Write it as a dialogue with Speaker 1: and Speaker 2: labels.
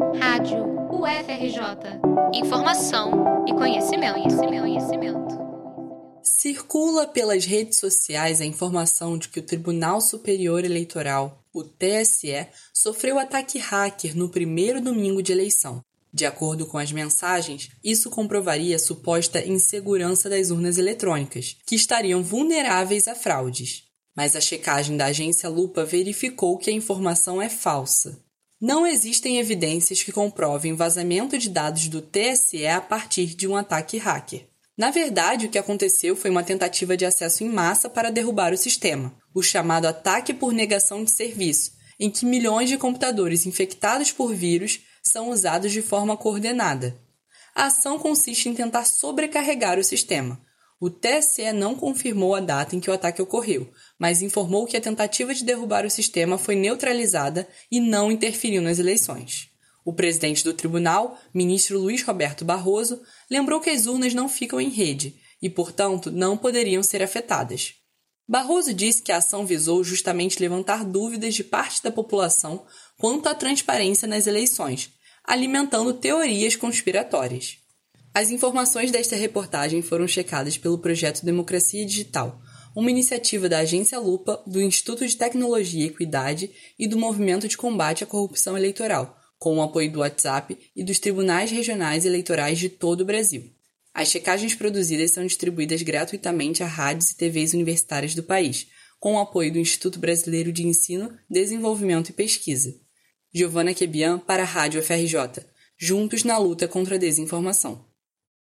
Speaker 1: Rádio UFRJ. Informação e conhecimento, conhecimento, conhecimento.
Speaker 2: Circula pelas redes sociais a informação de que o Tribunal Superior Eleitoral, o TSE, sofreu ataque hacker no primeiro domingo de eleição. De acordo com as mensagens, isso comprovaria a suposta insegurança das urnas eletrônicas, que estariam vulneráveis a fraudes. Mas a checagem da agência Lupa verificou que a informação é falsa. Não existem evidências que comprovem vazamento de dados do TSE a partir de um ataque hacker. Na verdade, o que aconteceu foi uma tentativa de acesso em massa para derrubar o sistema, o chamado ataque por negação de serviço, em que milhões de computadores infectados por vírus são usados de forma coordenada. A ação consiste em tentar sobrecarregar o sistema. O TSE não confirmou a data em que o ataque ocorreu, mas informou que a tentativa de derrubar o sistema foi neutralizada e não interferiu nas eleições. O presidente do tribunal, ministro Luiz Roberto Barroso, lembrou que as urnas não ficam em rede e, portanto, não poderiam ser afetadas. Barroso disse que a ação visou justamente levantar dúvidas de parte da população quanto à transparência nas eleições, alimentando teorias conspiratórias. As informações desta reportagem foram checadas pelo projeto Democracia Digital, uma iniciativa da Agência Lupa, do Instituto de Tecnologia e Equidade e do Movimento de Combate à Corrupção Eleitoral, com o apoio do WhatsApp e dos tribunais regionais eleitorais de todo o Brasil. As checagens produzidas são distribuídas gratuitamente a rádios e TVs universitárias do país, com o apoio do Instituto Brasileiro de Ensino, Desenvolvimento e Pesquisa. Giovana Quebian para a Rádio FRJ, juntos na luta contra a desinformação.